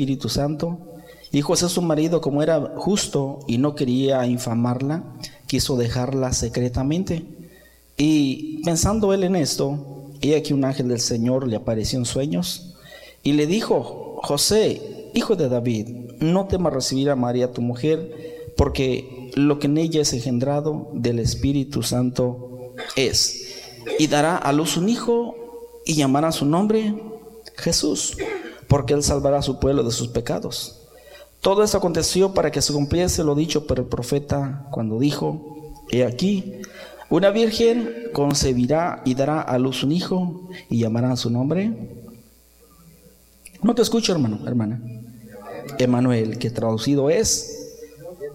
Espíritu Santo. Y José su marido, como era justo y no quería infamarla, quiso dejarla secretamente. Y pensando él en esto, he aquí un ángel del Señor le apareció en sueños y le dijo, José, hijo de David, no temas recibir a María tu mujer, porque lo que en ella es engendrado del Espíritu Santo es. Y dará a luz un hijo y llamará su nombre Jesús, porque él salvará a su pueblo de sus pecados. Todo esto aconteció para que se cumpliese lo dicho por el profeta cuando dijo, he aquí, una virgen concebirá y dará a luz un hijo y llamará su nombre. No te escucho, hermano, hermana. Emanuel, que traducido es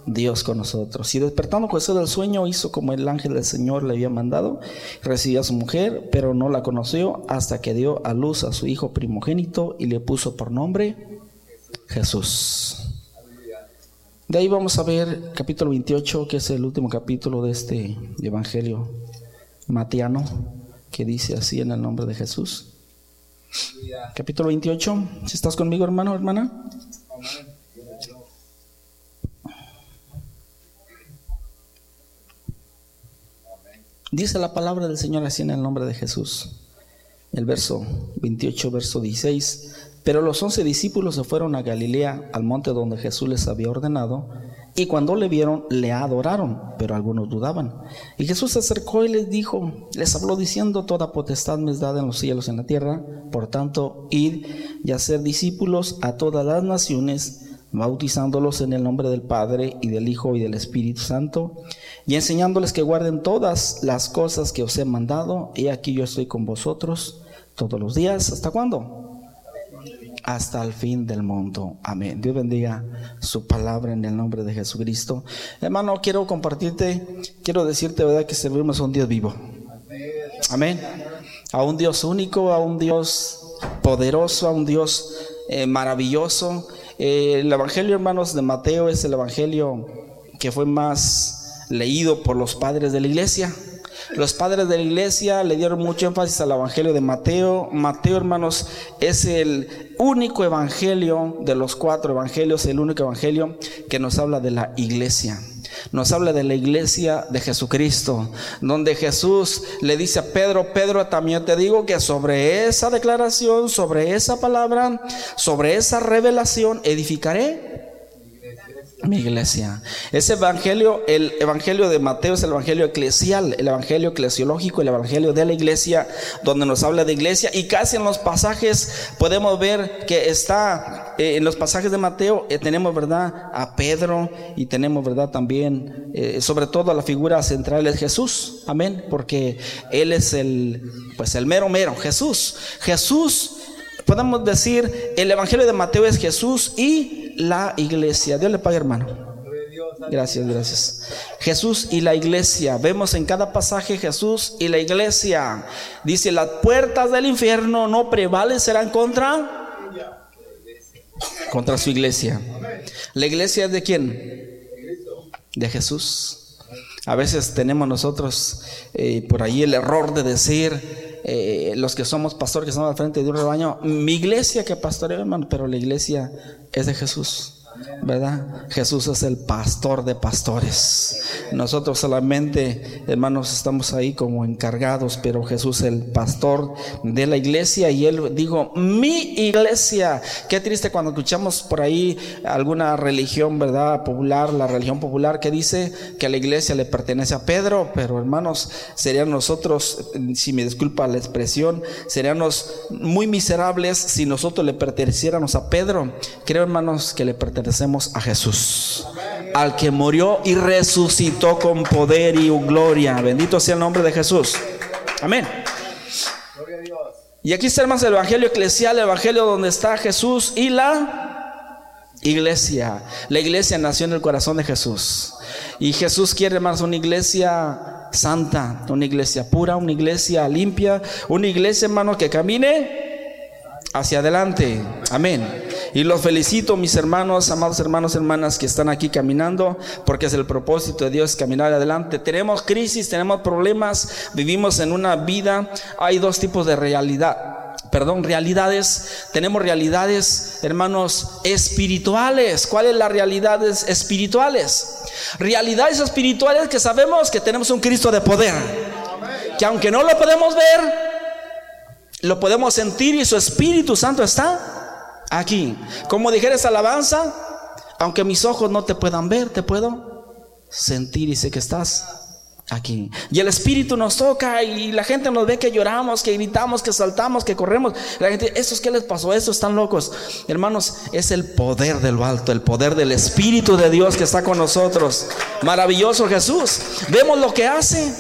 Dios con nosotros. Y despertando José del sueño, hizo como el ángel del Señor le había mandado. Recibió a su mujer, pero no la conoció hasta que dio a luz a su hijo primogénito y le puso por nombre Jesús. De ahí vamos a ver capítulo 28, que es el último capítulo de este Evangelio matiano, que dice así en el nombre de Jesús. Capítulo 28, si estás conmigo hermano, hermana. Dice la palabra del Señor así en el nombre de Jesús. El verso 28, verso 16. Pero los once discípulos se fueron a Galilea, al monte donde Jesús les había ordenado, y cuando le vieron, le adoraron, pero algunos dudaban. Y Jesús se acercó y les dijo, les habló diciendo, toda potestad me es dada en los cielos y en la tierra, por tanto, id y hacer discípulos a todas las naciones, bautizándolos en el nombre del Padre y del Hijo y del Espíritu Santo, y enseñándoles que guarden todas las cosas que os he mandado, y aquí yo estoy con vosotros todos los días. ¿Hasta cuándo? Hasta el fin del mundo. Amén. Dios bendiga su palabra en el nombre de Jesucristo. Hermano, quiero compartirte, quiero decirte, ¿verdad? Que servimos a un Dios vivo. Amén. A un Dios único, a un Dios poderoso, a un Dios eh, maravilloso eh, el Evangelio, hermanos, de Mateo es el Evangelio que fue más leído por los padres de la iglesia. Los padres de la iglesia le dieron mucho énfasis al Evangelio de Mateo. Mateo, hermanos, es el único Evangelio de los cuatro Evangelios, el único Evangelio que nos habla de la iglesia nos habla de la iglesia de Jesucristo, donde Jesús le dice a Pedro, Pedro, también te digo que sobre esa declaración, sobre esa palabra, sobre esa revelación, edificaré mi iglesia. Ese evangelio, el evangelio de Mateo es el evangelio eclesial, el evangelio eclesiológico, el evangelio de la iglesia, donde nos habla de iglesia. Y casi en los pasajes podemos ver que está, eh, en los pasajes de Mateo, eh, tenemos, ¿verdad?, a Pedro y tenemos, ¿verdad?, también, eh, sobre todo la figura central es Jesús. Amén, porque Él es el, pues el mero mero, Jesús. Jesús podemos decir, el Evangelio de Mateo es Jesús y la iglesia. Dios le pague, hermano. Gracias, gracias. Jesús y la iglesia. Vemos en cada pasaje Jesús y la iglesia. Dice, las puertas del infierno no prevalecerán contra contra su iglesia. ¿La iglesia es de quién? De Jesús. A veces tenemos nosotros eh, por ahí el error de decir, eh, los que somos pastores, que estamos al frente de un rebaño, mi iglesia que pastoreo, hermano, pero la iglesia es de Jesús. ¿Verdad? Jesús es el pastor de pastores. Nosotros solamente, hermanos, estamos ahí como encargados, pero Jesús es el pastor de la iglesia y él dijo, mi iglesia. Qué triste cuando escuchamos por ahí alguna religión, ¿verdad? Popular, la religión popular que dice que la iglesia le pertenece a Pedro, pero hermanos, serían nosotros, si me disculpa la expresión, seríamos muy miserables si nosotros le perteneciéramos a Pedro. Creo, hermanos, que le pertenece pertenecemos a Jesús, al que murió y resucitó con poder y gloria. Bendito sea el nombre de Jesús. Amén. Y aquí está, hermanos, el Evangelio eclesial, el Evangelio donde está Jesús y la iglesia. La iglesia nació en el corazón de Jesús. Y Jesús quiere, hermanos, una iglesia santa, una iglesia pura, una iglesia limpia, una iglesia, hermano, que camine hacia adelante. Amén. Y los felicito, mis hermanos, amados hermanos, hermanas que están aquí caminando, porque es el propósito de Dios caminar adelante. Tenemos crisis, tenemos problemas, vivimos en una vida, hay dos tipos de realidad perdón, realidades, tenemos realidades, hermanos, espirituales. ¿Cuáles las realidades espirituales? Realidades espirituales que sabemos que tenemos un Cristo de poder. Que aunque no lo podemos ver, lo podemos sentir y su Espíritu Santo está aquí. Como dijeres alabanza, aunque mis ojos no te puedan ver, te puedo sentir y sé que estás aquí. Y el Espíritu nos toca y la gente nos ve que lloramos, que gritamos, que saltamos, que corremos. La gente, ¿estos qué les pasó? Estos están locos. Hermanos, es el poder de lo alto, el poder del Espíritu de Dios que está con nosotros. Maravilloso Jesús. Vemos lo que hace,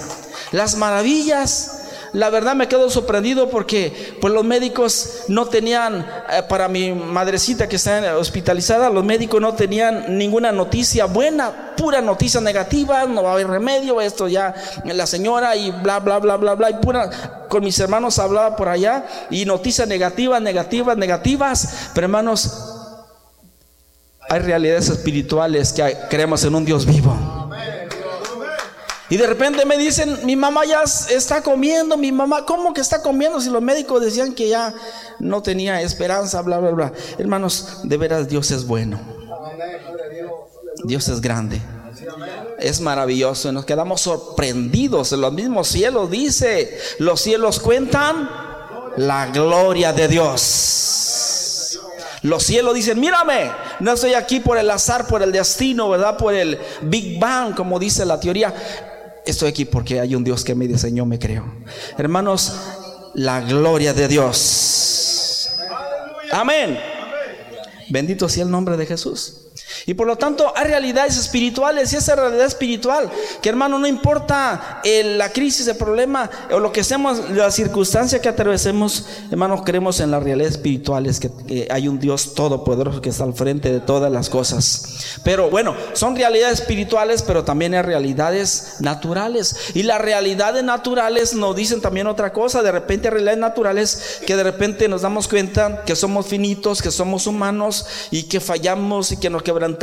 las maravillas la verdad me quedo sorprendido porque pues los médicos no tenían, eh, para mi madrecita que está hospitalizada, los médicos no tenían ninguna noticia buena, pura noticia negativa, no va a haber remedio, esto ya la señora y bla, bla, bla, bla, bla, y pura, con mis hermanos hablaba por allá y noticias negativas, negativas, negativas, pero hermanos, hay realidades espirituales que creemos en un Dios vivo. Y de repente me dicen, mi mamá ya está comiendo, mi mamá, ¿cómo que está comiendo? Si los médicos decían que ya no tenía esperanza, bla, bla, bla. Hermanos, de veras Dios es bueno. Dios es grande. Es maravilloso. Nos quedamos sorprendidos. En los mismos cielos dice, los cielos cuentan la gloria de Dios. Los cielos dicen, mírame, no estoy aquí por el azar, por el destino, ¿verdad? Por el Big Bang, como dice la teoría estoy aquí porque hay un Dios que me diseñó, me creó. Hermanos, la gloria de Dios. Amén. Bendito sea el nombre de Jesús. Y por lo tanto hay realidades espirituales y esa realidad espiritual, que hermano, no importa la crisis, el problema o lo que seamos, la circunstancia que atravesemos, hermanos, creemos en las realidades espirituales, que, hay un Dios todopoderoso que está al frente de todas las cosas. Pero bueno, son realidades espirituales, pero también hay realidades naturales. Y las realidades naturales nos dicen también otra cosa, de repente realidades naturales que de repente nos damos cuenta que somos finitos, que somos humanos y que fallamos y que nos quebrantamos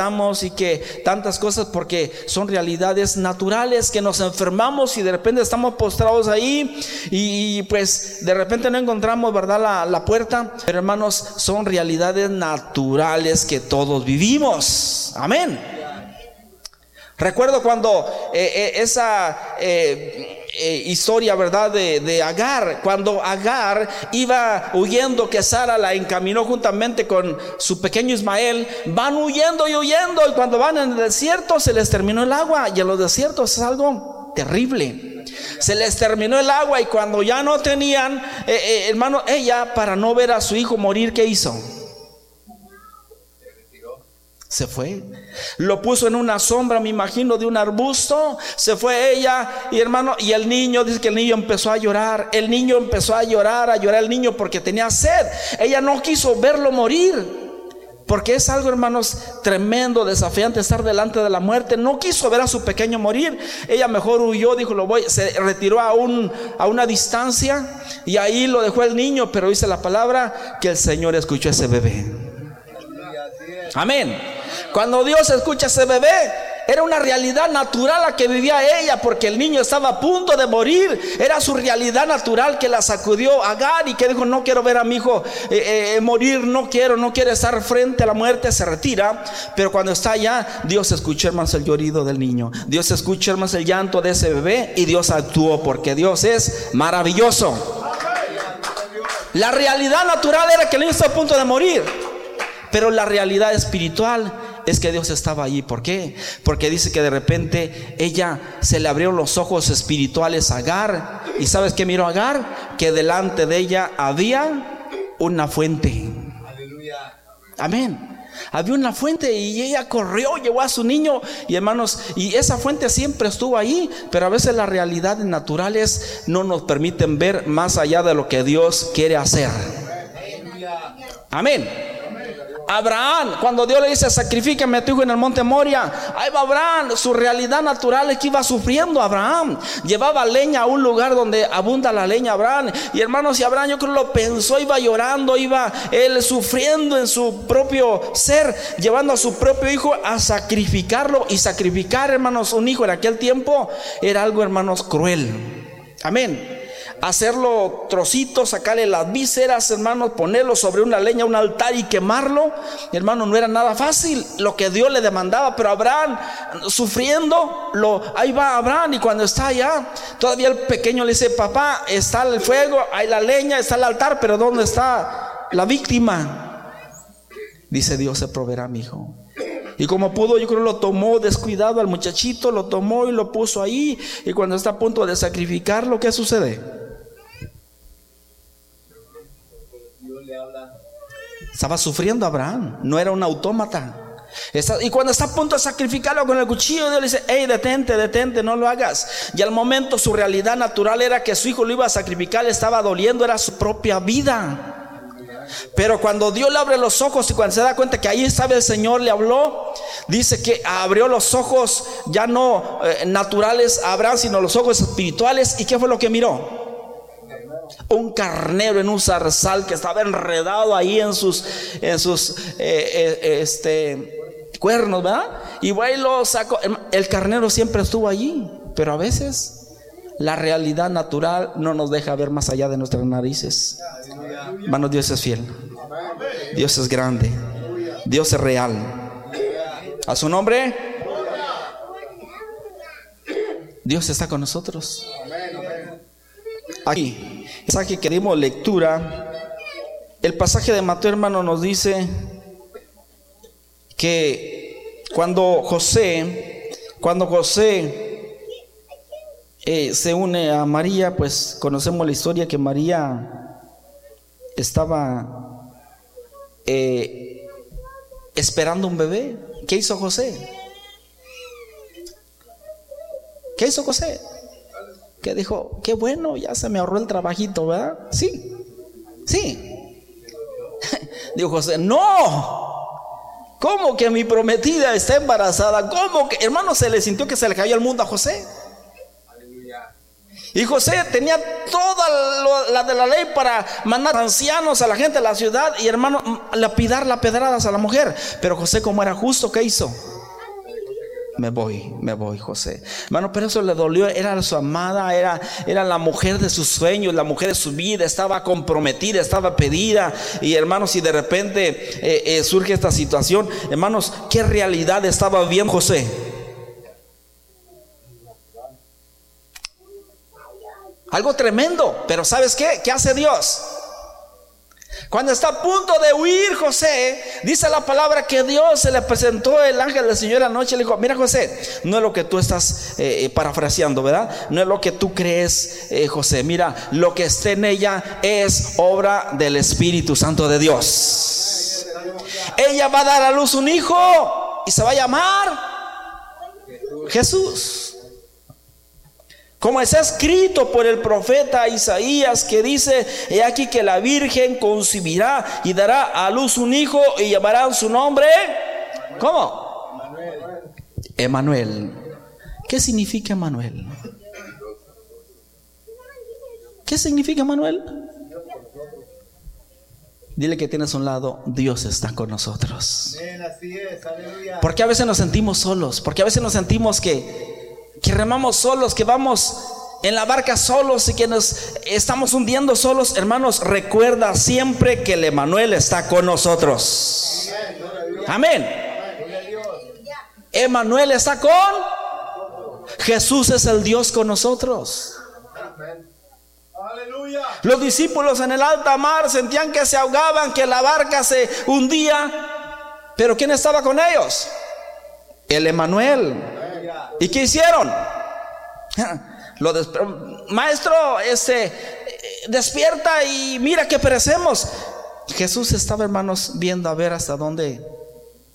y que tantas cosas porque son realidades naturales que nos enfermamos y de repente estamos postrados ahí y, pues de repente no encontramos, ¿verdad? La, la, puerta. Pero hermanos, son realidades naturales que todos vivimos. Amén. Recuerdo cuando eh, eh, esa... Eh, eh, historia, ¿verdad? De, de, Agar. Cuando Agar iba huyendo, que Sara la encaminó juntamente con su pequeño Ismael, van huyendo y huyendo. Y cuando van en el desierto, se les terminó el agua. Y en los desiertos es algo terrible. Se les terminó el agua y cuando ya no tenían, eh, eh, hermano, ella para no ver a su hijo morir, ¿qué hizo? Se fue. Lo puso en una sombra, me imagino, de un arbusto. Se fue ella y hermano, y el niño, dice que el niño empezó a llorar. El niño empezó a llorar, a llorar el niño porque tenía sed. Ella no quiso verlo morir. Porque es algo, hermanos, tremendo, desafiante estar delante de la muerte. No quiso ver a su pequeño morir. Ella mejor huyó, dijo, lo voy, se retiró a, un, a una distancia y ahí lo dejó el niño. Pero dice la palabra que el Señor escuchó a ese bebé. Amén. Cuando Dios escucha a ese bebé, era una realidad natural la que vivía ella, porque el niño estaba a punto de morir. Era su realidad natural que la sacudió Agar y que dijo: No quiero ver a mi hijo eh, eh, morir, no quiero, no quiere estar frente a la muerte. Se retira, pero cuando está allá, Dios escucha, hermanos, el llorido del niño. Dios escucha, hermanos, el llanto de ese bebé y Dios actuó porque Dios es maravilloso. La realidad natural era que el niño estaba a punto de morir, pero la realidad espiritual es que Dios estaba allí. ¿Por qué? Porque dice que de repente ella se le abrieron los ojos espirituales a Agar. ¿Y sabes qué miró Agar? Que delante de ella había una fuente. Amén. Había una fuente y ella corrió, llevó a su niño y hermanos, y esa fuente siempre estuvo ahí, pero a veces las realidades naturales no nos permiten ver más allá de lo que Dios quiere hacer. Amén. Abraham, cuando Dios le dice, sacrifícame a tu hijo en el monte Moria, ahí va Abraham, su realidad natural es que iba sufriendo Abraham, llevaba leña a un lugar donde abunda la leña Abraham, y hermanos, y Abraham yo creo lo pensó, iba llorando, iba él sufriendo en su propio ser, llevando a su propio hijo a sacrificarlo, y sacrificar, hermanos, un hijo en aquel tiempo era algo, hermanos, cruel. Amén. Hacerlo trocitos, sacarle las vísceras, hermano, ponerlo sobre una leña, un altar y quemarlo. Hermano, no era nada fácil lo que Dios le demandaba, pero Abraham sufriendo, lo, ahí va Abraham y cuando está allá, todavía el pequeño le dice, papá, está el fuego, hay la leña, está el altar, pero ¿dónde está la víctima? Dice Dios se proveerá, mi hijo. Y como pudo, yo creo lo tomó descuidado al muchachito, lo tomó y lo puso ahí. Y cuando está a punto de sacrificarlo, ¿qué sucede? Estaba sufriendo Abraham, no era un autómata. y cuando está a punto de sacrificarlo con el cuchillo, Dios le dice, hey, detente, detente, no lo hagas. Y al momento su realidad natural era que su hijo lo iba a sacrificar, le estaba doliendo, era su propia vida. Pero cuando Dios le abre los ojos y cuando se da cuenta que ahí estaba el Señor, le habló, dice que abrió los ojos ya no eh, naturales a Abraham, sino los ojos espirituales. ¿Y qué fue lo que miró? Un carnero en un zarzal que estaba enredado ahí en sus, en sus eh, eh, este, cuernos, ¿verdad? Y bueno, lo sacó. El carnero siempre estuvo allí, pero a veces la realidad natural no nos deja ver más allá de nuestras narices. Hermano, Dios es fiel. Dios es grande. Dios es real. A su nombre. Dios está con nosotros. Aquí, que queremos lectura. El pasaje de Mateo, hermano, nos dice que cuando José, cuando José eh, se une a María, pues conocemos la historia que María estaba eh, esperando un bebé. ¿Qué hizo José? ¿Qué hizo José? Que dijo, qué bueno, ya se me ahorró el trabajito, ¿verdad? Sí, sí. Dijo José, no. ¿Cómo que mi prometida está embarazada? ¿Cómo que, hermano, se le sintió que se le cayó el mundo a José? Y José tenía toda la de la ley para mandar ancianos a la gente de la ciudad y hermano, lapidar las pedradas a la mujer. Pero José, como era justo, ¿qué hizo? Me voy, me voy, José. Hermano, pero eso le dolió. Era su amada, era, era la mujer de sus sueños, la mujer de su vida. Estaba comprometida, estaba pedida. Y hermanos, si de repente eh, eh, surge esta situación, hermanos, ¿qué realidad estaba bien José? Algo tremendo. Pero ¿sabes qué? ¿Qué hace Dios? Cuando está a punto de huir José, dice la palabra que Dios se le presentó el ángel del Señor la noche y le dijo, mira José, no es lo que tú estás eh, eh, parafraseando, ¿verdad? No es lo que tú crees, eh, José. Mira, lo que esté en ella es obra del Espíritu Santo de Dios. Ella va a dar a luz un hijo y se va a llamar Jesús. Como está escrito por el profeta Isaías que dice, he aquí que la Virgen concibirá y dará a luz un hijo y llamarán su nombre. ¿Cómo? Emanuel. ¿Qué significa Emanuel? ¿Qué significa Emanuel? Dile que tienes a un lado, Dios está con nosotros. Porque a veces nos sentimos solos, porque a veces nos sentimos que que remamos solos, que vamos en la barca solos y que nos estamos hundiendo solos, hermanos, recuerda siempre que el Emanuel está con nosotros. Amén. Emanuel está con Jesús es el Dios con nosotros. Los discípulos en el alta mar sentían que se ahogaban, que la barca se hundía, pero ¿quién estaba con ellos? El Emanuel. ¿Y qué hicieron? Lo Maestro, este, despierta y mira que perecemos. Jesús estaba, hermanos, viendo a ver hasta dónde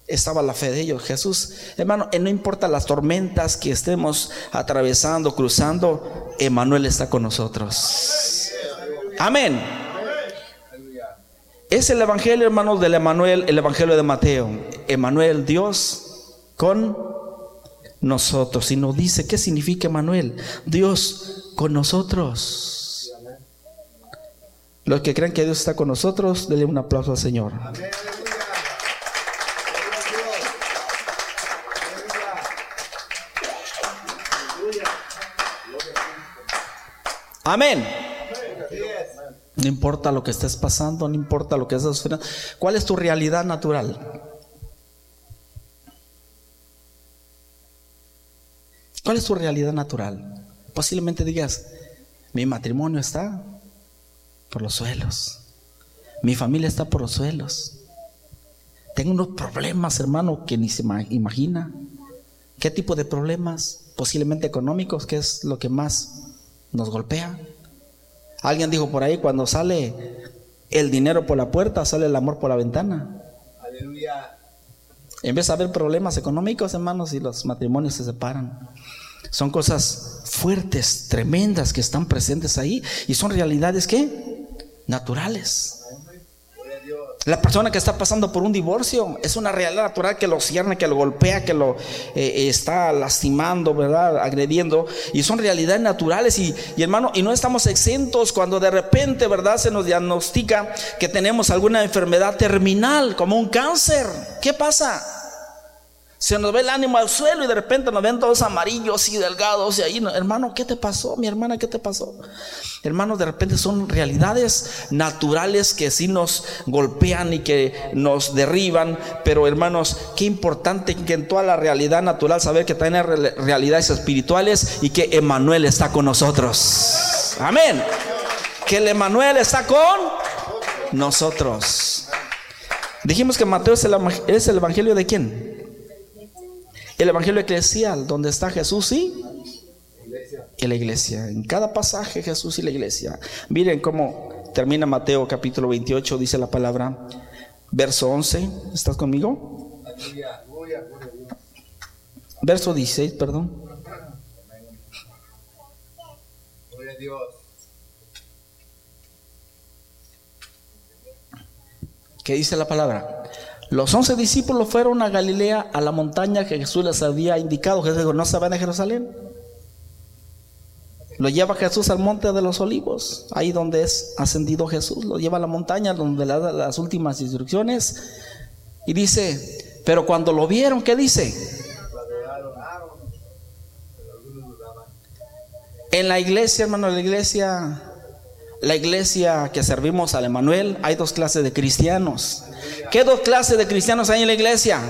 estaba la fe de ellos. Jesús, hermano, no importa las tormentas que estemos atravesando, cruzando, Emanuel está con nosotros. Amén. Es el evangelio, hermanos, del Emanuel, el evangelio de Mateo. Emanuel, Dios con nosotros. Y nos dice, ¿qué significa Manuel? Dios con nosotros. Los que creen que Dios está con nosotros, denle un aplauso al Señor. Amén. No importa lo que estés pasando, no importa lo que estés sufriendo. ¿Cuál es tu realidad natural? ¿Cuál es tu realidad natural? Posiblemente digas, mi matrimonio está por los suelos. Mi familia está por los suelos. Tengo unos problemas, hermano, que ni se imagina. ¿Qué tipo de problemas? Posiblemente económicos, que es lo que más nos golpea. Alguien dijo por ahí, cuando sale el dinero por la puerta, sale el amor por la ventana. Aleluya. En vez de haber problemas económicos, hermanos, y los matrimonios se separan. Son cosas fuertes, tremendas que están presentes ahí y son realidades que naturales. La persona que está pasando por un divorcio es una realidad natural que lo cierne, que lo golpea, que lo eh, está lastimando, ¿verdad? Agrediendo. Y son realidades naturales. Y, y, hermano, y no estamos exentos cuando de repente, ¿verdad? Se nos diagnostica que tenemos alguna enfermedad terminal, como un cáncer. ¿Qué pasa? Se nos ve el ánimo al suelo y de repente nos ven todos amarillos y delgados y ahí, hermano, ¿qué te pasó? Mi hermana, ¿qué te pasó? Hermanos, de repente son realidades naturales que sí nos golpean y que nos derriban, pero hermanos, qué importante que en toda la realidad natural saber que tiene realidades espirituales y que Emanuel está con nosotros. Amén. Que el Emanuel está con nosotros. Dijimos que Mateo es el, es el evangelio de quién? El Evangelio eclesial, donde está Jesús y la iglesia. En cada pasaje Jesús y la iglesia. Miren cómo termina Mateo capítulo 28, dice la palabra, verso 11. ¿Estás conmigo? Verso 16, perdón. ¿Qué dice la palabra? Los once discípulos fueron a Galilea, a la montaña que Jesús les había indicado. Jesús dijo, no se van a Jerusalén. Lo lleva Jesús al monte de los olivos, ahí donde es ascendido Jesús. Lo lleva a la montaña donde le da las últimas instrucciones. Y dice, pero cuando lo vieron, ¿qué dice? En la iglesia, hermano, la iglesia, la iglesia que servimos al Emanuel, hay dos clases de cristianos. ¿Qué dos clases de cristianos hay en la iglesia?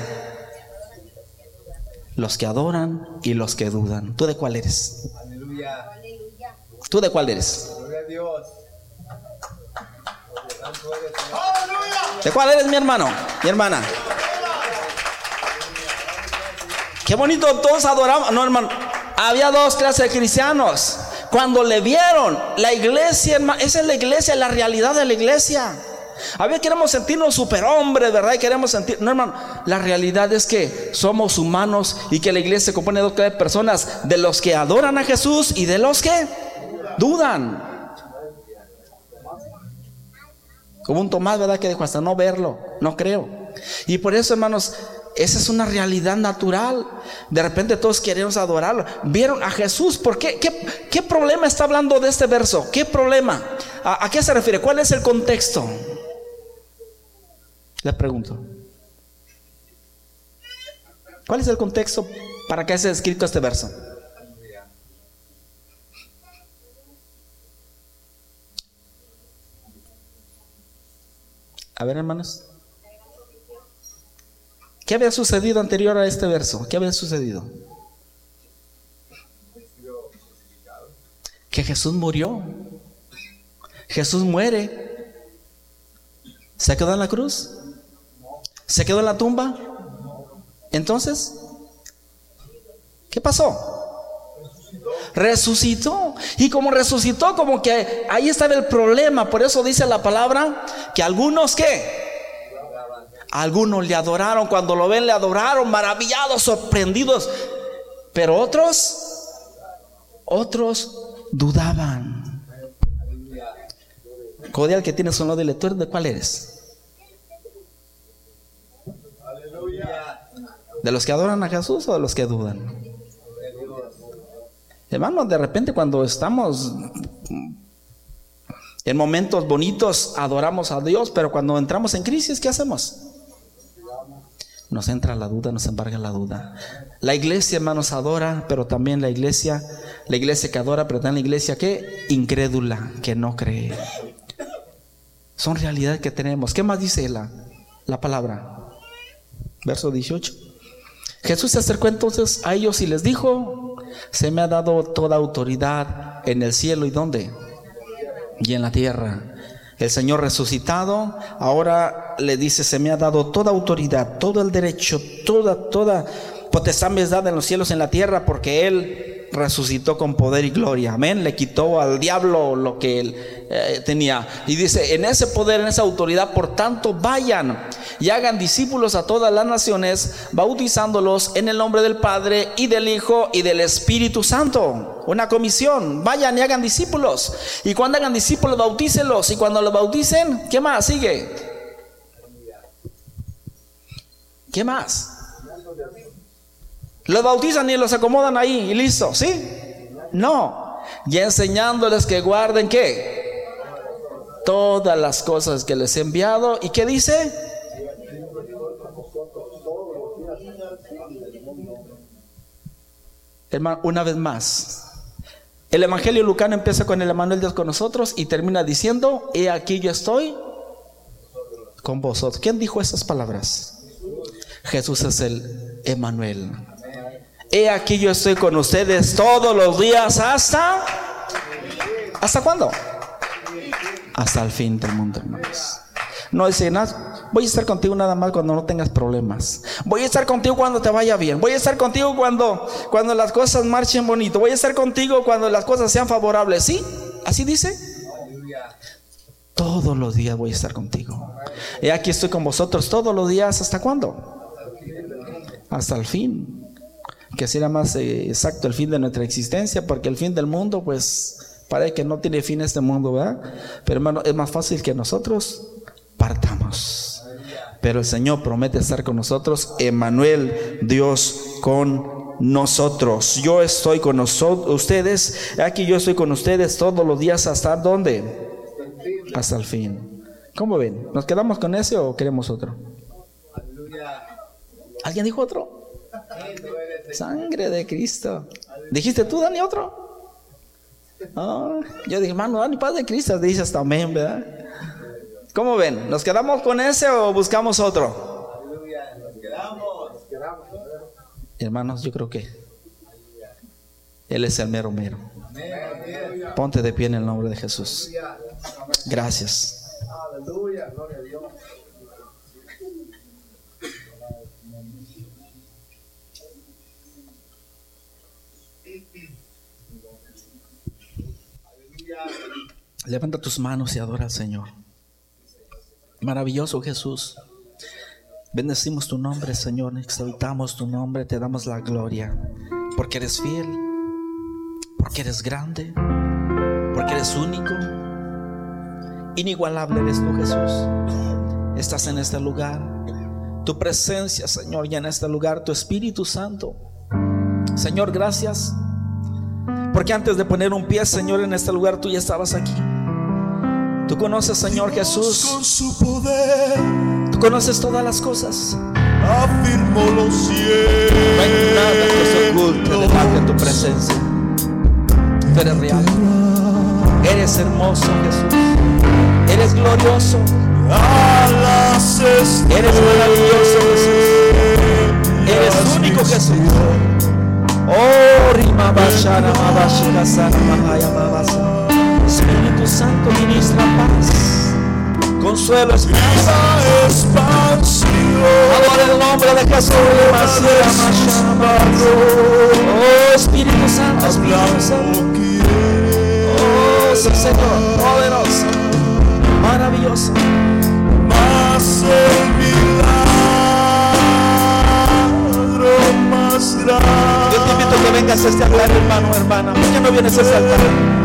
Los que adoran y los que dudan. ¿Tú de cuál eres? ¿Tú de cuál eres? ¿De cuál eres mi hermano? Mi hermana. Qué bonito, todos adoramos. No, hermano. Había dos clases de cristianos. Cuando le vieron, la iglesia, esa es la iglesia, la realidad de la iglesia. A veces queremos sentirnos superhombres, ¿verdad? Y queremos sentir. No, hermano. La realidad es que somos humanos y que la iglesia se compone de dos personas: de los que adoran a Jesús y de los que dudan. Como un Tomás, ¿verdad? Que dijo hasta no verlo, no creo. Y por eso, hermanos, esa es una realidad natural. De repente todos queremos adorarlo. Vieron a Jesús. ¿Por qué? ¿Qué, problema está hablando de este verso? ¿Qué problema? ¿A qué se refiere? ¿Cuál es el contexto? Les pregunto. ¿Cuál es el contexto para que haya escrito este verso? A ver, hermanos. ¿Qué había sucedido anterior a este verso? ¿Qué había sucedido? Que Jesús murió. Jesús muere. ¿Se quedó en la cruz? ¿Se quedó en la tumba? Entonces, ¿qué pasó? Resucitó. Y como resucitó, como que ahí estaba el problema. Por eso dice la palabra que algunos que algunos le adoraron, cuando lo ven le adoraron, maravillados, sorprendidos. Pero otros, otros dudaban. Codial que tienes un lado ¿tú de cuál eres? ¿De los que adoran a Jesús o de los que dudan? Hermano, de repente cuando estamos en momentos bonitos adoramos a Dios, pero cuando entramos en crisis, ¿qué hacemos? Nos entra la duda, nos embarga la duda. La iglesia, hermanos, adora, pero también la iglesia, la iglesia que adora, pero también la iglesia que incrédula, que no cree. Son realidades que tenemos. ¿Qué más dice la, la palabra? Verso 18. Jesús se acercó entonces a ellos y les dijo, se me ha dado toda autoridad en el cielo y dónde? Y en la tierra. El Señor resucitado ahora le dice, se me ha dado toda autoridad, todo el derecho, toda, toda potestad me es dada en los cielos y en la tierra, porque Él resucitó con poder y gloria. Amén. Le quitó al diablo lo que él eh, tenía. Y dice, en ese poder, en esa autoridad, por tanto, vayan y hagan discípulos a todas las naciones, bautizándolos en el nombre del Padre y del Hijo y del Espíritu Santo. Una comisión. Vayan y hagan discípulos. Y cuando hagan discípulos, bautícelos. Y cuando los bauticen, ¿qué más? Sigue. ¿Qué más? Los bautizan y los acomodan ahí y listo, ¿sí? No. Y enseñándoles que guarden qué? Todas las cosas que les he enviado. ¿Y qué dice? Hermano, una vez más. El Evangelio Lucano empieza con el Emanuel Dios con nosotros y termina diciendo, he aquí yo estoy con vosotros. ¿Quién dijo esas palabras? Jesús es el Emanuel. He aquí yo estoy con ustedes todos los días hasta... ¿Hasta cuándo? Hasta el fin del mundo, hermanos. No dice nada. Voy a estar contigo nada más cuando no tengas problemas. Voy a estar contigo cuando te vaya bien. Voy a estar contigo cuando, cuando las cosas marchen bonito. Voy a estar contigo cuando las cosas sean favorables. ¿Sí? ¿Así dice? Todos los días voy a estar contigo. He aquí estoy con vosotros todos los días. ¿Hasta cuándo? Hasta el fin que sea más eh, exacto el fin de nuestra existencia, porque el fin del mundo, pues parece que no tiene fin este mundo, ¿verdad? Pero hermano, es más fácil que nosotros partamos. Pero el Señor promete estar con nosotros, Emanuel, Dios con nosotros. Yo estoy con nosotros, ustedes, aquí yo estoy con ustedes todos los días hasta dónde? Hasta el fin. ¿Cómo ven? ¿Nos quedamos con ese o queremos otro? ¿Alguien dijo otro? Sangre de Cristo. ¿Dijiste tú, Dani, otro? Yo dije, hermano, Dani, paz de Cristo. Dices también, ¿verdad? ¿Cómo ven? ¿Nos quedamos con ese o buscamos otro? Hermanos, yo creo que Él es el mero mero. Ponte de pie en el nombre de Jesús. Gracias. Aleluya, gloria a Dios. Levanta tus manos y adora al Señor. Maravilloso Jesús. Bendecimos tu nombre, Señor. Exaltamos tu nombre. Te damos la gloria. Porque eres fiel. Porque eres grande. Porque eres único. Inigualable eres tú, Jesús. Estás en este lugar. Tu presencia, Señor, y en este lugar. Tu Espíritu Santo. Señor, gracias. Porque antes de poner un pie, Señor, en este lugar, tú ya estabas aquí. Tú conoces, Señor Jesús. Con su poder. Tú conoces todas las cosas. Afirmó los cielos. No hay nada que se oculte delante de tu presencia. Tú eres real. Eres hermoso, Jesús. Eres glorioso. Eres maravilloso, Jesús. Eres único, Jesús. Oh, rima bashara mabashira sana mahaya mabasa. Espíritu Santo ministra paz, consuelo, esperanza, expansión. Adora el nombre de Jesús. Oh Espíritu Santo, Espíritu Santo. Oh Señor, poderoso, maravilloso. Más el milagro más grande. Yo te invito a que vengas a este altar, hermano, hermana. ¿Por qué no vienes a este altar?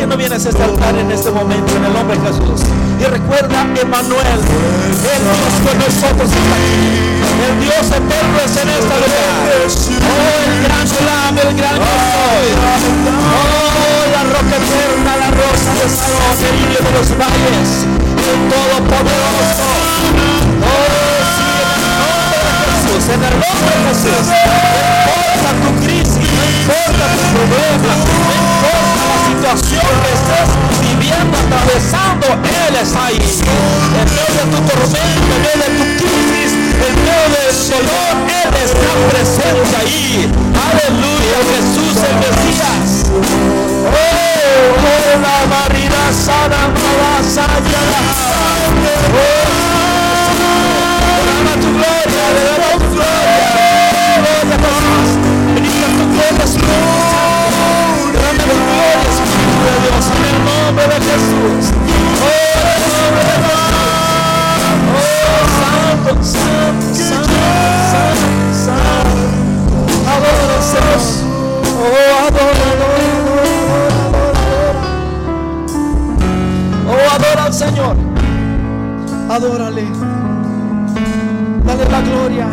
¿Por qué no vienes a este altar en este momento en el nombre de Jesús? Y recuerda, Emanuel, el Dios con nosotros está aquí. El Dios eterno es en esta lugar. Oh, el gran Slam, el gran yo Oh, la roca eterna, la rosa de Salón, el lirio de los valles, el todopoderoso. Oh, en el nombre de Jesús, en el nombre de Jesús. No importa tu crisis, no tu problema, no importa situación que estés viviendo, atravesando, Él está ahí. En medio de tu tormenta, en medio de tu crisis, en medio del dolor, Él está presente ahí. Aleluya, Jesús el Mesías. Oh, la marina sana, Oh, tu gloria, tu gloria. Gloria gloria, nombre de Jesús. Oh, en el nombre de Jesús. Oh, santo, santo, santo, santo, Adora, Señor. Oh, adora, Oh, adora al Señor. Adórale. Dale la gloria.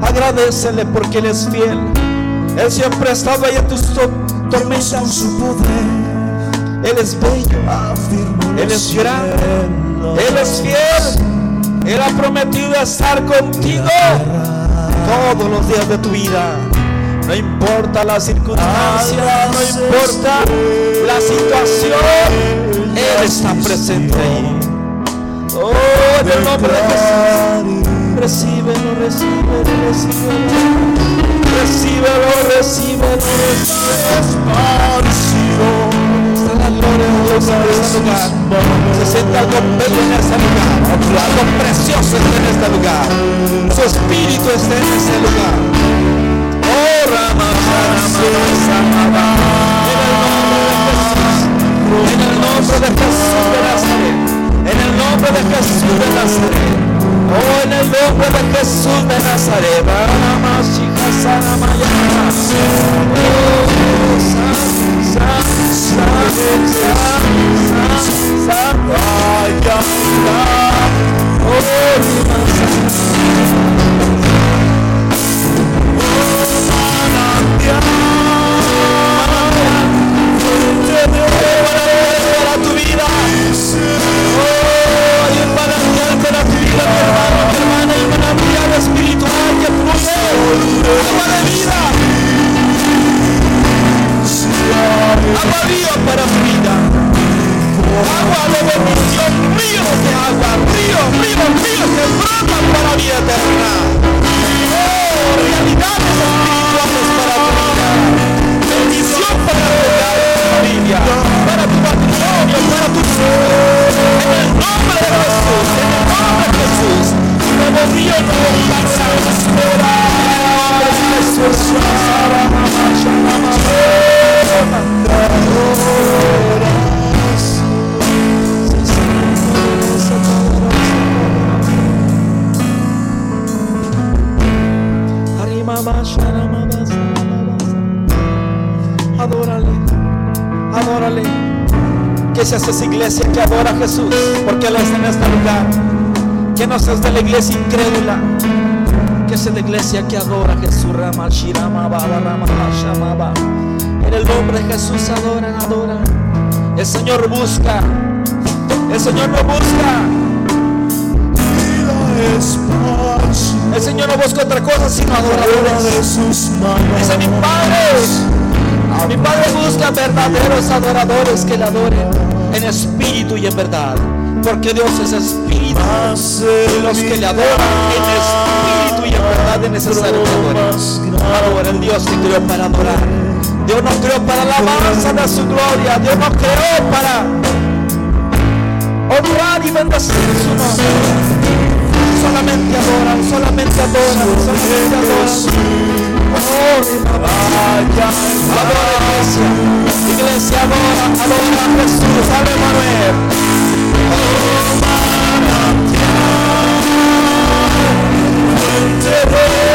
Agradecele porque Él es fiel. Él siempre ha estado ahí en tus tormentas. Su poder él es bello, Él es grande, Él es fiel. Él ha prometido estar contigo todos los días de tu vida. No importa la circunstancia, no importa la situación, Él está presente ahí. Oh, en el nombre de Jesús, recíbelo, recíbelo, recíbelo. Recíbelo, recíbelo, recíbelo la gloria de Dios en este lugar. Se siente algo bello en este lugar. Algo precioso está en este lugar. Su espíritu está en este lugar. Oh, Rama, En el nombre de Jesús. En el nombre de Jesús de Nazaret. En el nombre de Jesús de Nazaret. Oh, en el nombre de Jesús de Nazaret. Rama, chica, sana, maya. Oh, iglesia incrédula, que sea la iglesia que adora a Jesús. Rama, Shirama, Baba, Rama, Shamaba. En el nombre de Jesús adoran, adoran. El Señor busca. El Señor no busca. El Señor no busca otra cosa sino adoradores. Dice mi Padre. Mi Padre busca verdaderos adoradores que le adoren en espíritu y en verdad. Porque Dios es espíritu. Y los que le adoran en espíritu y en verdad es necesario que adoren. El Dios que creó para adorar. Dios nos creó para la alabanza de su gloria. Dios nos creó para honrar y bendecir su nombre. Solamente adoran, solamente adoran, solamente adoran. Oh, vaya, adora iglesia. Iglesia adora, adora a Jesús. Ave Manuel. Oh,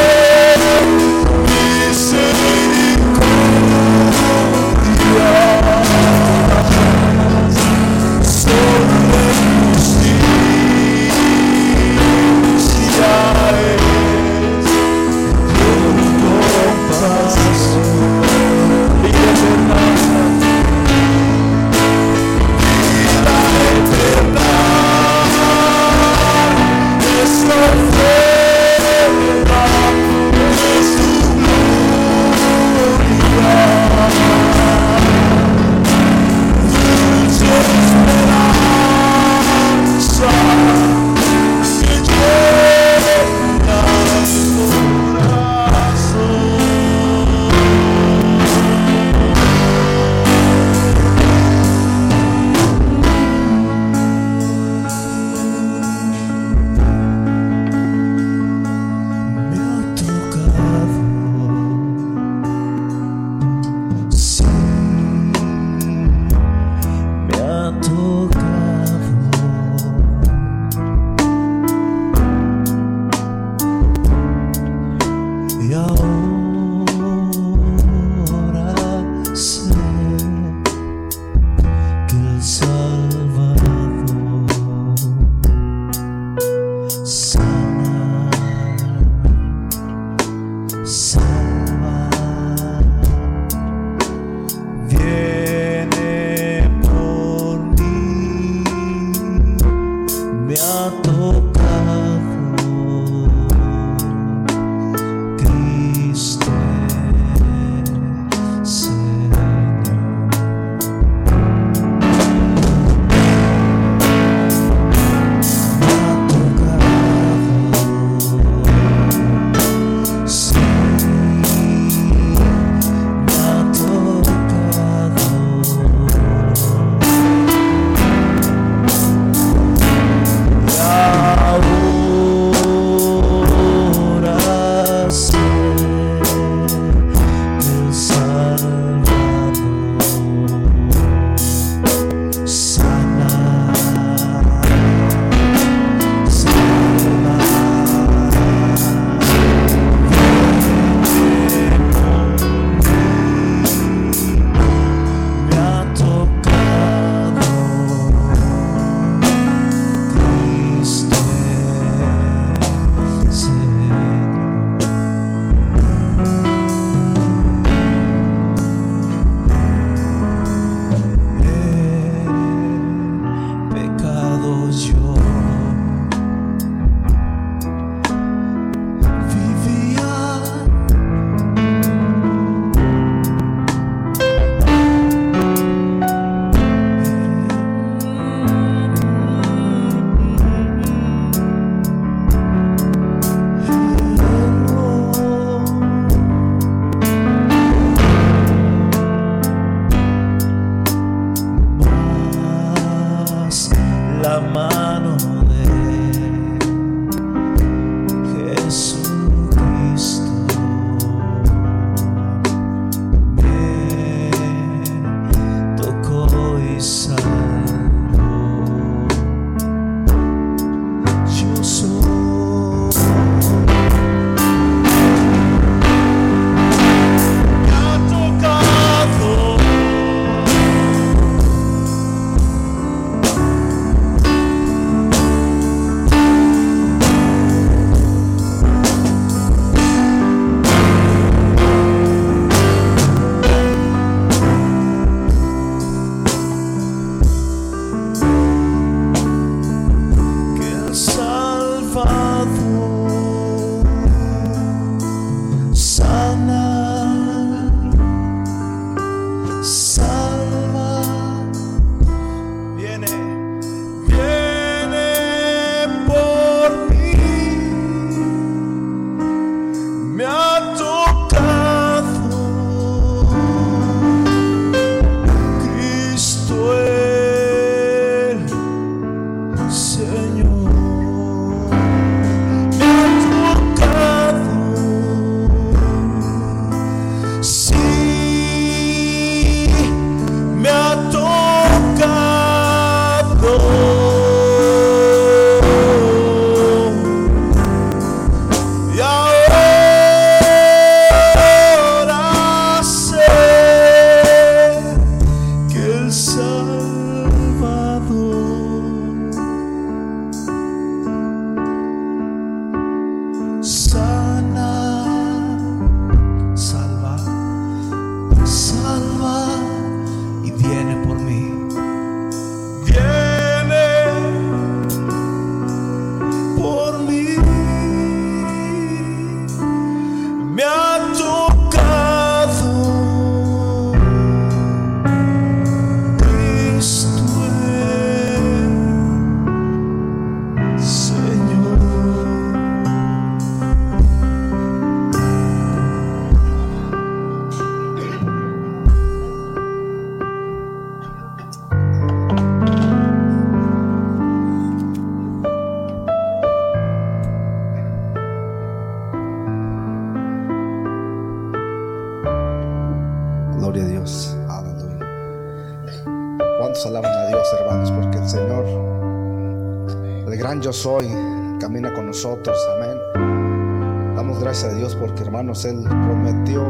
Él prometió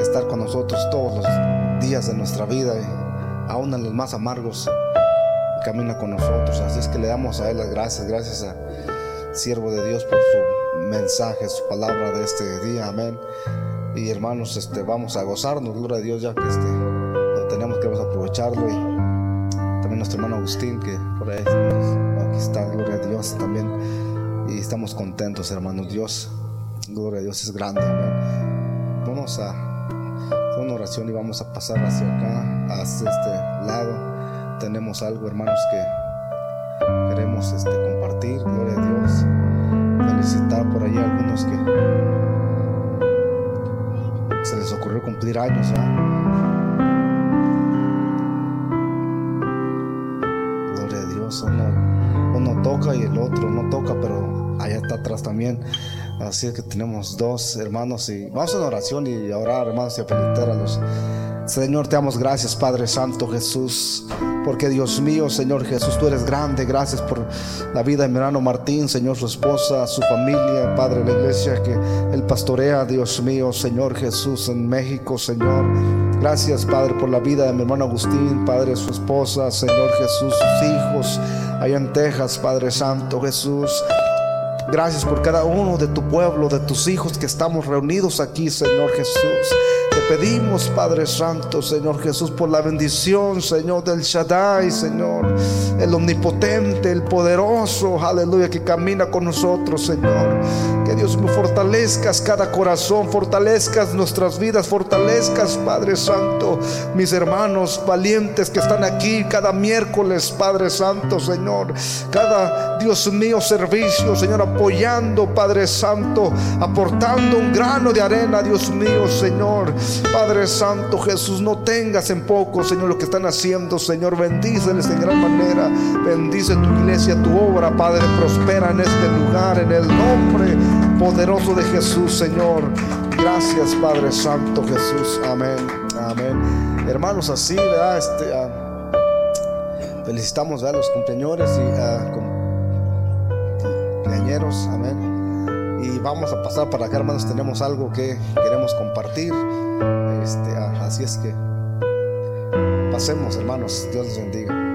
estar con nosotros todos los días de nuestra vida, y aún en los más amargos, camina con nosotros. Así es que le damos a Él las gracias, gracias a siervo de Dios por su mensaje, su palabra de este día, amén. Y hermanos, este, vamos a gozarnos, gloria a Dios, ya que este, lo tenemos que aprovecharlo. Y también nuestro hermano Agustín, que por ahí aquí está, gloria a Dios también. Y estamos contentos, hermanos. Dios, gloria a Dios, es grande. Vamos a una oración y vamos a pasar hacia acá, hacia este lado. Tenemos algo, hermanos, que queremos este, compartir, gloria a Dios. Felicitar por allí a algunos que se les ocurrió cumplir años. Gloria a Dios, uno, uno toca y el otro no toca, pero allá está atrás también. Así que tenemos dos hermanos y vamos a una oración y orar, hermanos, y a a los. Señor, te damos gracias, Padre Santo Jesús, porque Dios mío, Señor Jesús, tú eres grande. Gracias por la vida de mi hermano Martín, Señor, su esposa, su familia, Padre, la iglesia que él pastorea, Dios mío, Señor Jesús, en México, Señor. Gracias, Padre, por la vida de mi hermano Agustín, Padre, su esposa, Señor Jesús, sus hijos, allá en Texas, Padre Santo Jesús. Gracias por cada uno de tu pueblo, de tus hijos que estamos reunidos aquí, Señor Jesús. Te pedimos, Padre Santo, Señor Jesús, por la bendición, Señor, del Shaddai, Señor, el omnipotente, el poderoso, aleluya, que camina con nosotros, Señor. Que Dios me fortalezcas cada corazón, fortalezcas nuestras vidas, fortalezcas, Padre Santo, mis hermanos valientes que están aquí cada miércoles, Padre Santo, Señor. Cada, Dios mío, servicio, Señor, apoyando, Padre Santo, aportando un grano de arena, Dios mío, Señor. Padre Santo Jesús, no tengas en poco, Señor, lo que están haciendo, Señor. Bendíceles en gran manera. Bendice tu iglesia, tu obra, Padre. Prospera en este lugar, en el nombre poderoso de Jesús, Señor. Gracias, Padre Santo Jesús. Amén. Amén. Hermanos, así. Este, uh, felicitamos a los cumpleaños y uh, cumpleañeros. Amén. Y vamos a pasar para acá, hermanos. Tenemos algo que queremos compartir. Este, así es que pasemos, hermanos. Dios les bendiga.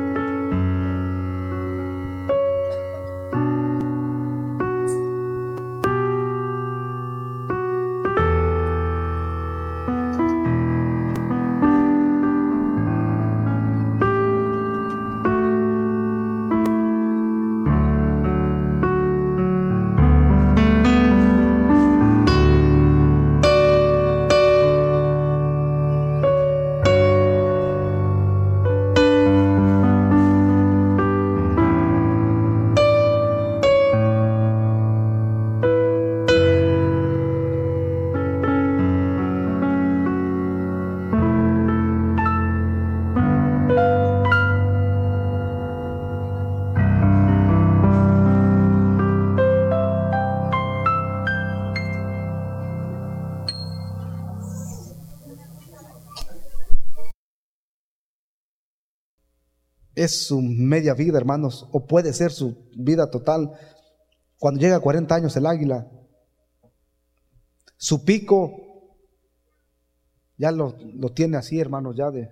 Es su media vida, hermanos, o puede ser su vida total. Cuando llega a 40 años el águila, su pico ya lo, tiene así, hermanos, ya de...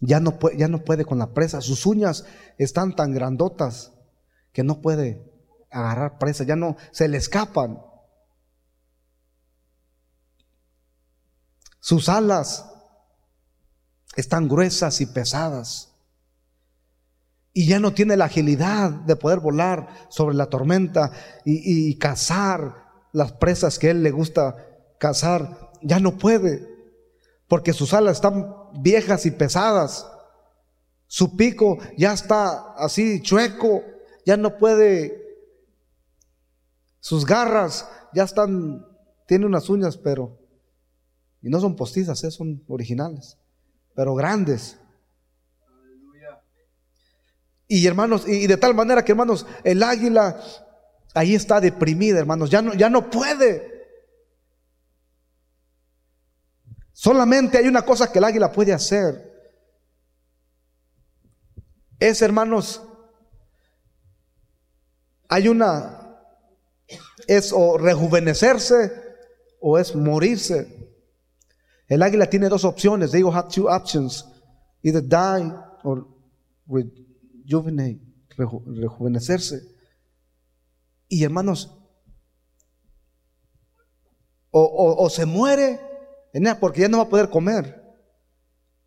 Ya no, puede, ya no puede con la presa. Sus uñas están tan grandotas que no puede agarrar presa. Ya no, se le escapan. Sus alas están gruesas y pesadas y ya no tiene la agilidad de poder volar sobre la tormenta y, cazar las presas que él le gusta cazar. Ya no puede, porque sus alas están viejas y pesadas. Su pico ya está así chueco, ya no puede. Sus garras ya están, tiene unas uñas, pero, y no son postizas, eh, son originales, pero grandes. Y hermanos, y de tal manera que hermanos, el águila ahí está deprimida, hermanos, ya no, ya no puede. Solamente hay una cosa que el águila puede hacer. Es, hermanos, hay una es o rejuvenecerse o es morirse. El águila tiene dos opciones. They have two options. Either die or rejuvenecerse. Y hermanos, o, se muere, porque ya no va a poder comer,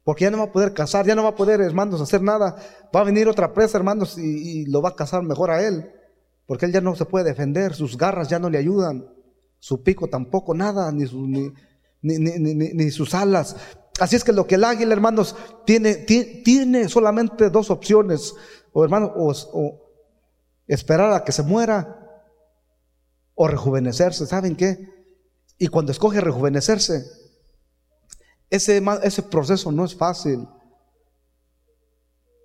porque ya no va a poder cazar, ya no va a poder, hermanos, hacer nada. Va a venir otra presa, hermanos, y, lo va a cazar mejor a él, porque él ya no se puede defender, sus garras ya no le ayudan, su pico tampoco, nada, ni, ni, sus alas. Así es que lo que el águila, hermanos, tiene, tiene solamente dos opciones, o hermanos, o esperar a que se muera, o rejuvenecerse. ¿Saben qué? Y cuando escoge rejuvenecerse, ese, ese proceso no es fácil.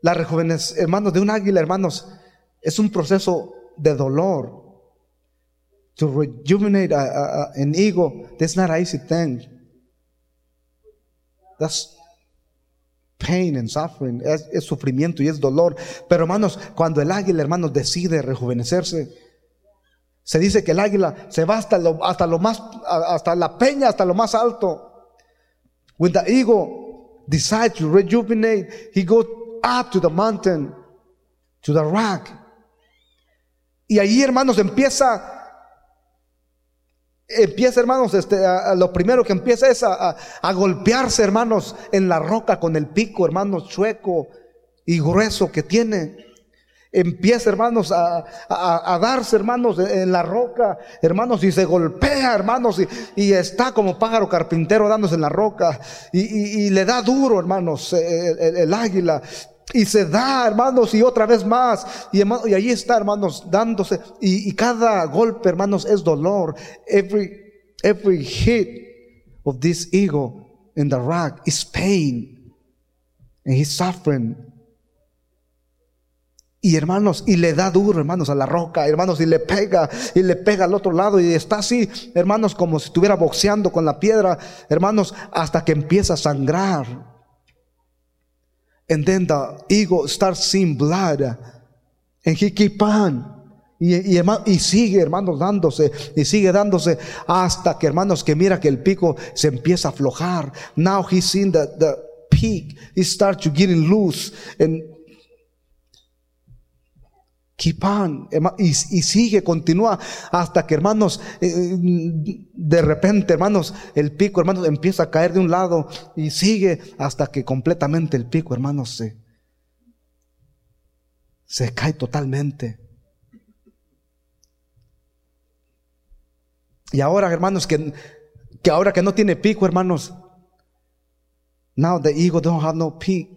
La rejuvenez, hermanos, de un águila, hermanos, es un proceso de dolor. To rejuvenate an eagle, that's not an easy thing. That's pain and suffering, es, sufrimiento y es dolor. Pero hermanos, cuando el águila, hermanos, decide rejuvenecerse, se dice que el águila se va hasta lo, hasta lo más, hasta la peña, hasta lo más alto. When the eagle decides to rejuvenate, he goes up to the mountain, to the rock. Y ahí, hermanos, empieza empieza, hermanos, este, lo primero que empieza es a, a, golpearse, hermanos, en la roca con el pico, hermanos, chueco y grueso que tiene empieza, hermanos, a, darse, hermanos, en la roca, hermanos, y se golpea, hermanos, y, está como pájaro carpintero dándose en la roca, y, le da duro, hermanos, el, águila. Y se da, hermanos, y otra vez más. Y, y ahí está, hermanos, dándose. Y, cada golpe, hermanos, es dolor. Every, every hit of this eagle in the rock is pain. And he's suffering. Y hermanos, y le da duro, hermanos, a la roca, hermanos, y le pega, y le pega al otro lado, y está así, hermanos, como si estuviera boxeando con la piedra, hermanos, hasta que empieza a sangrar. And then the eagle starts seeing blood, and he keep on. Y, y, sigue, hermanos, dándose, y sigue dándose, hasta que, hermanos, que mira que el pico se empieza a aflojar. Now he's seen the, the peak, he starts to getting loose, and Y, sigue, continúa hasta que, hermanos, eh, de repente, hermanos, el pico, hermanos, empieza a caer de un lado y sigue hasta que completamente el pico, hermanos, se, se cae totalmente. Y ahora, hermanos, que, que ahora que no tiene pico, hermanos, now the eagle don't have no peak.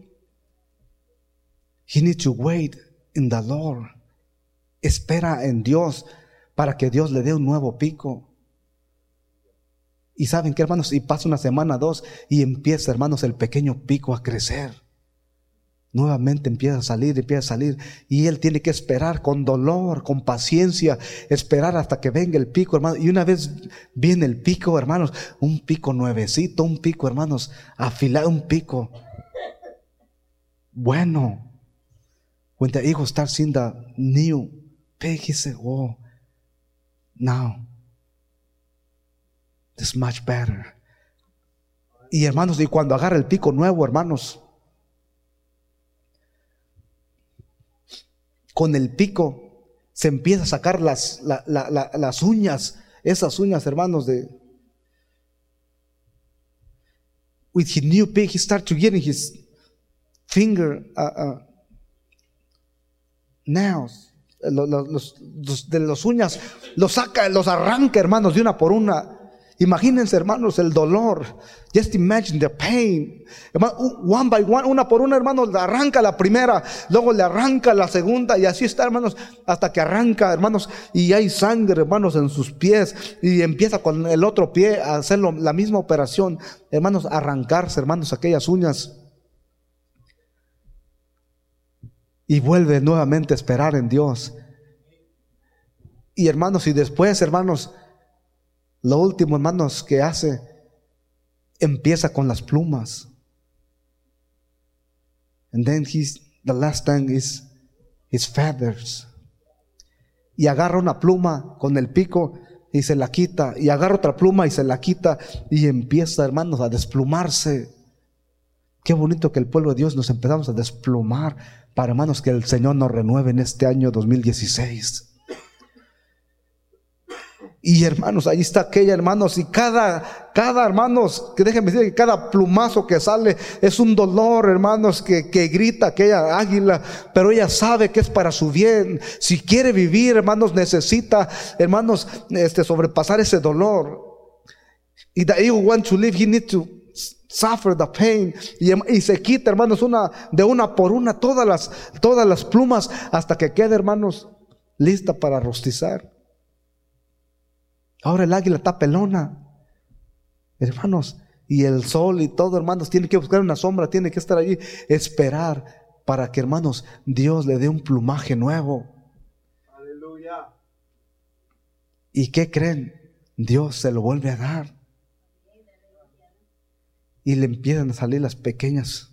He needs to wait in the Lord espera en Dios para que Dios le dé un nuevo pico. Y saben que hermanos, y pasa una semana, dos, y empieza, hermanos, el pequeño pico a crecer. Nuevamente empieza a salir, empieza a salir. Y él tiene que esperar con dolor, con paciencia, esperar hasta que venga el pico, hermanos. Y una vez viene el pico, hermanos, un pico nuevecito, un pico, hermanos, afilado, un pico bueno. When the eagle starts seeing the new Peg, he said, now, this much better. Y hermanos, y cuando agarra el pico nuevo, hermanos, con el pico se empieza a sacar las, las uñas, esas uñas, hermanos, de. With his new pick, he started to getting his finger uh, uh, nails los, de las uñas, los saca, los arranca, hermanos, de una por una. Imagínense, hermanos, el dolor. Just imagine the pain. One by one, una por una, hermanos, le arranca la primera, luego le arranca la segunda, y así está, hermanos, hasta que arranca, hermanos, y hay sangre, hermanos, en sus pies, y empieza con el otro pie a hacer la misma operación, hermanos, arrancarse, hermanos, aquellas uñas. Y vuelve nuevamente a esperar en Dios. Y hermanos, y después, hermanos, lo último, hermanos, que hace, empieza con las plumas. And then he's, the last thing is his feathers. y agarra una pluma con el pico y se la quita, y agarra otra pluma y se la quita, y empieza, hermanos, a desplumarse. Qué bonito que el pueblo de Dios nos empezamos a desplumar para, hermanos, que el Señor nos renueve en este año 2016. Y hermanos, ahí está aquella, hermanos, y cada, cada, hermanos, que déjenme decir que cada plumazo que sale es un dolor, hermanos, que, grita aquella águila, pero ella sabe que es para su bien. Si quiere vivir, hermanos, necesita, hermanos, este, sobrepasar ese dolor. Y the eagle want to live, he need to suffer the pain. Y, y, se quita, hermanos, una, de una por una todas las, todas las plumas hasta que quede, hermanos, lista para rostizar. Ahora el águila está pelona. Hermanos, y el sol y todo, hermanos, tiene que buscar una sombra, tiene que estar allí, esperar para que, hermanos, Dios le dé un plumaje nuevo. Aleluya. ¿Y qué creen? Dios se lo vuelve a dar. Y le empiezan a salir las pequeñas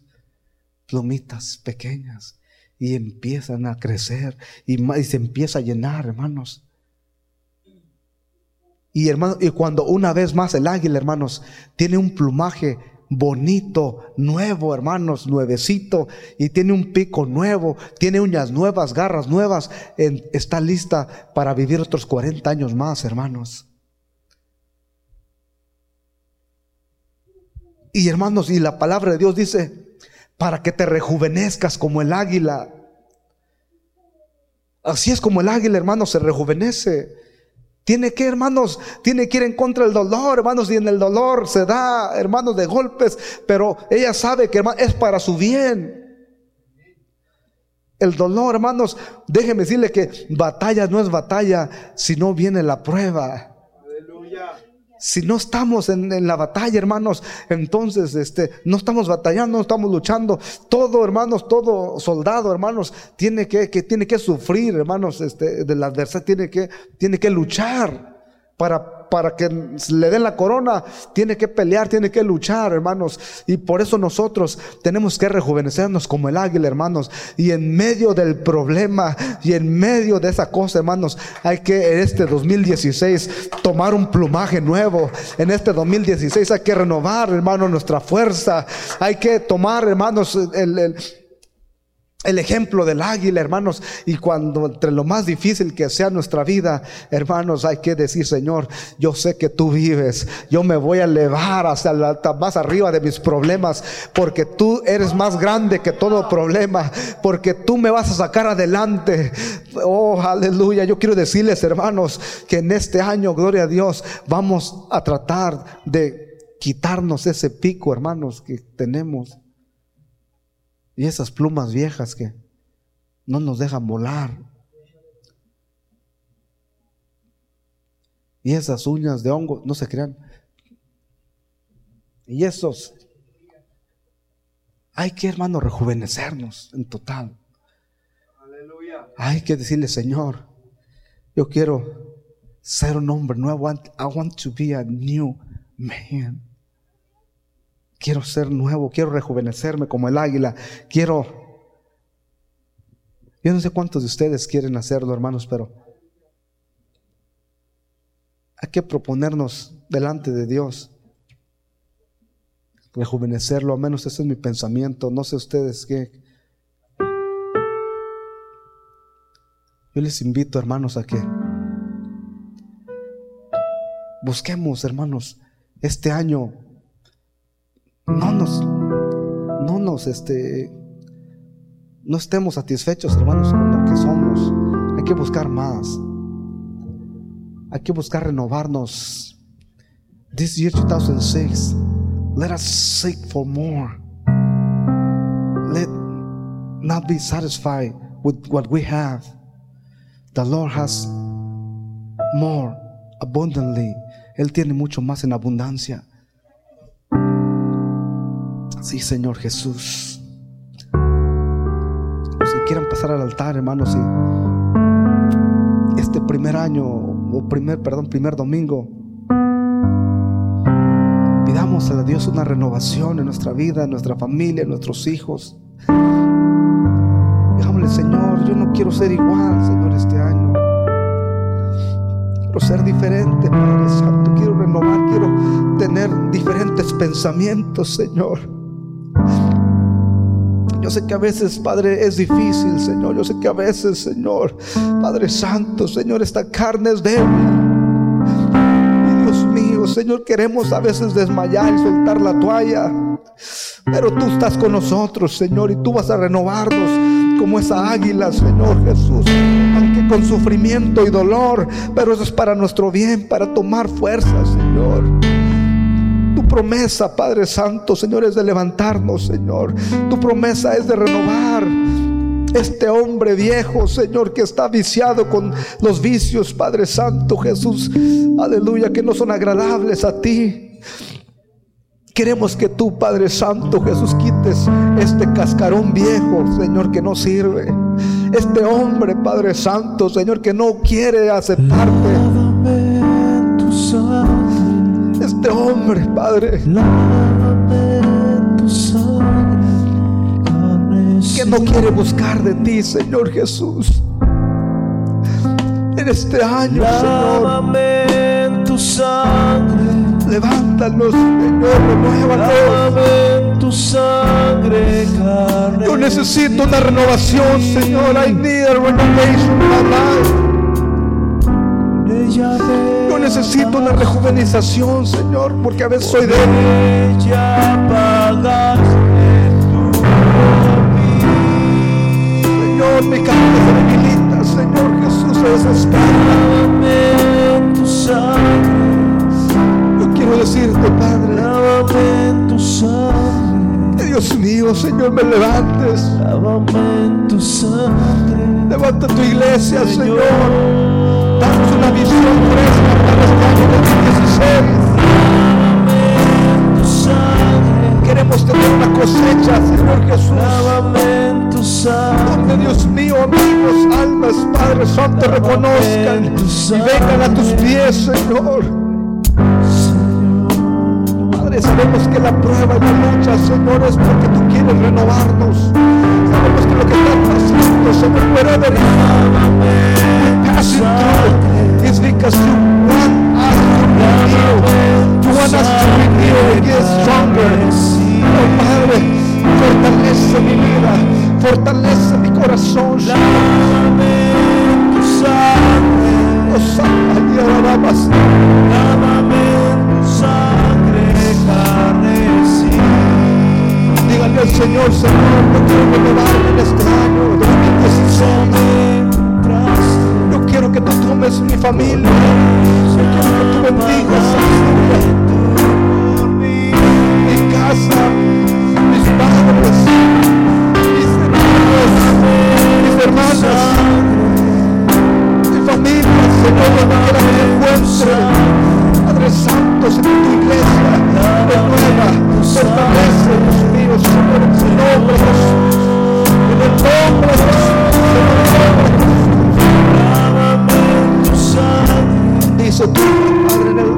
plumitas pequeñas y empiezan a crecer y, se empieza a llenar, hermanos. Y hermano, y cuando una vez más el águila, hermanos, tiene un plumaje bonito, nuevo, hermanos, nuevecito, y tiene un pico nuevo, tiene uñas nuevas, garras nuevas, está lista para vivir otros 40 años más, hermanos. Y hermanos, y la palabra de Dios dice, para que te rejuvenezcas como el águila. Así es como el águila, hermanos, se rejuvenece. Tiene que, hermanos, tiene que ir en contra del dolor, hermanos, y en el dolor se da, hermanos, de golpes, pero ella sabe que es para su bien. El dolor, hermanos, déjeme decirle que batalla no es batalla si no viene la prueba. Si no estamos en, la batalla, hermanos, entonces este, no estamos batallando, no estamos luchando. Todo, hermanos, todo soldado, hermanos, tiene que, que tiene que sufrir, hermanos, este, del adversario, tiene que, tiene que luchar para para que le den la corona, tiene que pelear, tiene que luchar, hermanos. Y por eso nosotros tenemos que rejuvenecernos como el águila, hermanos. Y en medio del problema y en medio de esa cosa, hermanos, hay que en este 2016 tomar un plumaje nuevo. En este 2016 hay que renovar, hermanos, nuestra fuerza. Hay que tomar, hermanos, el el ejemplo del águila, hermanos, y cuando entre lo más difícil que sea nuestra vida, hermanos, hay que decir, Señor, yo sé que tú vives, yo me voy a elevar hasta la, más arriba de mis problemas, porque tú eres más grande que todo problema, porque tú me vas a sacar adelante. Oh, aleluya, yo quiero decirles, hermanos, que en este año, gloria a Dios, vamos a tratar de quitarnos ese pico, hermanos, que tenemos y esas plumas viejas que no nos dejan volar. Y esas uñas de hongo, no se crean. Y esos, hay que, hermano, rejuvenecernos en total. Hay que decirle, Señor, yo quiero ser un hombre nuevo. I want to be a new man. Quiero ser nuevo, quiero rejuvenecerme como el águila, quiero... Yo no sé cuántos de ustedes quieren hacerlo, hermanos, pero hay que proponernos delante de Dios rejuvenecerlo, al menos ese es mi pensamiento, no sé ustedes qué. Yo les invito, hermanos, a que busquemos, hermanos, este año no nos, no nos, este, no estemos satisfechos, hermanos, con lo que somos. Hay que buscar más. Hay que buscar renovarnos. This year 2006, let us seek for more. Let not be satisfied with what we have. The Lord has more abundantly. Él tiene mucho más en abundancia. Sí, Señor Jesús. Si quieran pasar al altar, hermanos, y este primer año, o primer, perdón, primer domingo, pidamos a Dios una renovación en nuestra vida, en nuestra familia, en nuestros hijos. Digámosle, Señor, yo no quiero ser igual, Señor, este año. Quiero ser diferente, Padre Santo. Quiero renovar, quiero tener diferentes pensamientos, Señor. Sé que a veces, Padre, es difícil, Señor. Yo sé que a veces, Señor, Padre Santo, Señor, esta carne es débil. Dios mío, Señor, queremos a veces desmayar y soltar la toalla. Pero tú estás con nosotros, Señor, y tú vas a renovarnos como esa águila, Señor Jesús. Aunque con sufrimiento y dolor, pero eso es para nuestro bien, para tomar fuerza, Señor promesa, Padre Santo, Señor, es de levantarnos, Señor. Tu promesa es de renovar este hombre viejo, Señor, que está viciado con los vicios, Padre Santo, Jesús. Aleluya, que no son agradables a ti. Queremos que tú, Padre Santo, Jesús, quites este cascarón viejo, Señor, que no sirve. Este hombre, Padre Santo, Señor, que no quiere aceptarte este hombre, Padre. Que no quiere buscar de ti, Señor Jesús. En este año, Señor. en tu sangre. Levántanos, Señor, renuévanos. tu sangre, carne. Yo necesito una renovación, Señor. I need a renovation in my life. Yo necesito una rejuvenización, Señor, porque a veces soy débil. Señor, mi carne se debilita, Señor Jesús, se desespera. Yo quiero decirte, Padre, Dios mío, Señor, me levantes. Levanta tu iglesia, Señor. Danos una visión fresca para este año 2016. Queremos tener una cosecha, Señor Jesús. Donde Dios mío, amigos, almas, Padre Santo, reconozcan y vengan a tus pies, Señor. Padre, sabemos que la prueba y la lucha, Señor, es porque tú quieres renovarnos. Sabemos que lo que está pasando, Señor, puede venir passing through is because you want us to renew. You want us to renew and get stronger. Oh Padre, fortalece mi vida, fortalece mi corazón. Sangre. Oh alabas. Al Señor, Señor, yo quiero renovarme en este año 2016 quiero que tú tomes mi familia. Yo quiero que tú bendigas mi casa, mis padres, mis hermanos, mis hermanas, mi familia, Señor, donde quiera que me encuentre. Padre Santo, en tu iglesia, renueva, fortalece, Dios mío, Señor, en el nombre de Jesús. En el nombre de Jesús. Dice tu Padre, en el,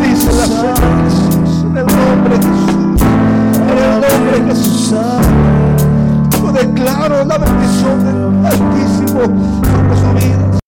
dice la Señor Jesús, en el nombre de Jesús, en el nombre de Jesús. Yo declaro la bendición del Altísimo sobre su vida.